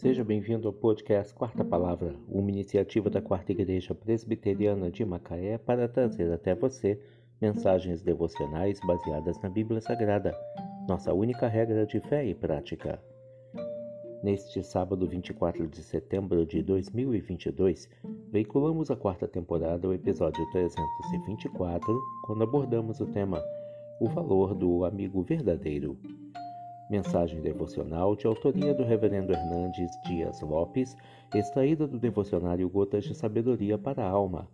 Seja bem-vindo ao podcast Quarta Palavra, uma iniciativa da Quarta Igreja Presbiteriana de Macaé para trazer até você mensagens devocionais baseadas na Bíblia Sagrada, nossa única regra de fé e prática. Neste sábado 24 de setembro de 2022, veiculamos a quarta temporada, o episódio 324, quando abordamos o tema O Valor do Amigo Verdadeiro. Mensagem devocional de autoria do Reverendo Hernandes Dias Lopes, extraída do devocionário Gotas de Sabedoria para a Alma,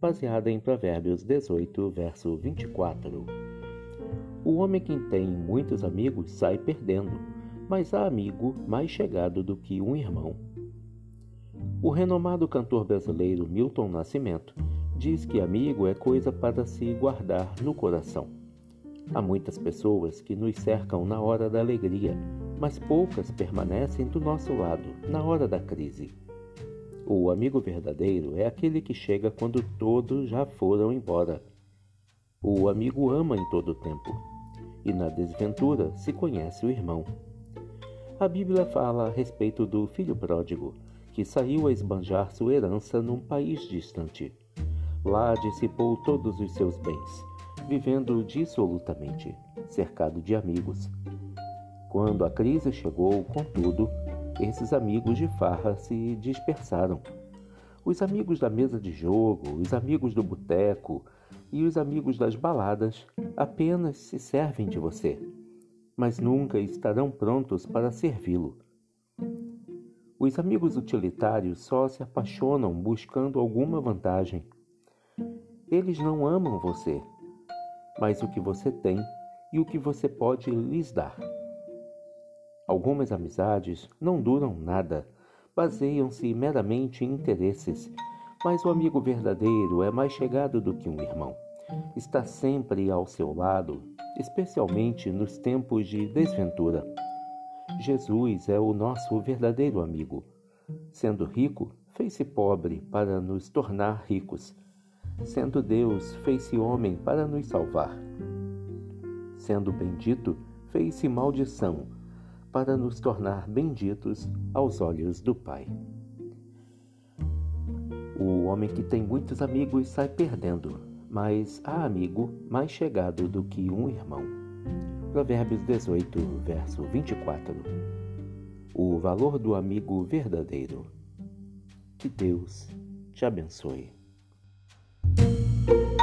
baseada em Provérbios 18, verso 24. O homem que tem muitos amigos sai perdendo, mas há amigo mais chegado do que um irmão. O renomado cantor brasileiro Milton Nascimento diz que amigo é coisa para se guardar no coração. Há muitas pessoas que nos cercam na hora da alegria, mas poucas permanecem do nosso lado na hora da crise. O amigo verdadeiro é aquele que chega quando todos já foram embora. O amigo ama em todo tempo, e na desventura se conhece o irmão. A Bíblia fala a respeito do filho pródigo, que saiu a esbanjar sua herança num país distante. Lá dissipou todos os seus bens vivendo dissolutamente, cercado de amigos. Quando a crise chegou, contudo, esses amigos de farra se dispersaram. Os amigos da mesa de jogo, os amigos do boteco e os amigos das baladas apenas se servem de você, mas nunca estarão prontos para servi-lo. Os amigos utilitários só se apaixonam buscando alguma vantagem. Eles não amam você, mas o que você tem e o que você pode lhes dar. Algumas amizades não duram nada, baseiam-se meramente em interesses, mas o amigo verdadeiro é mais chegado do que um irmão. Está sempre ao seu lado, especialmente nos tempos de desventura. Jesus é o nosso verdadeiro amigo. Sendo rico, fez-se pobre para nos tornar ricos Sendo Deus, fez-se homem para nos salvar. Sendo bendito, fez-se maldição para nos tornar benditos aos olhos do Pai. O homem que tem muitos amigos sai perdendo, mas há amigo mais chegado do que um irmão. Provérbios 18, verso 24. O valor do amigo verdadeiro. Que Deus te abençoe. Thank you.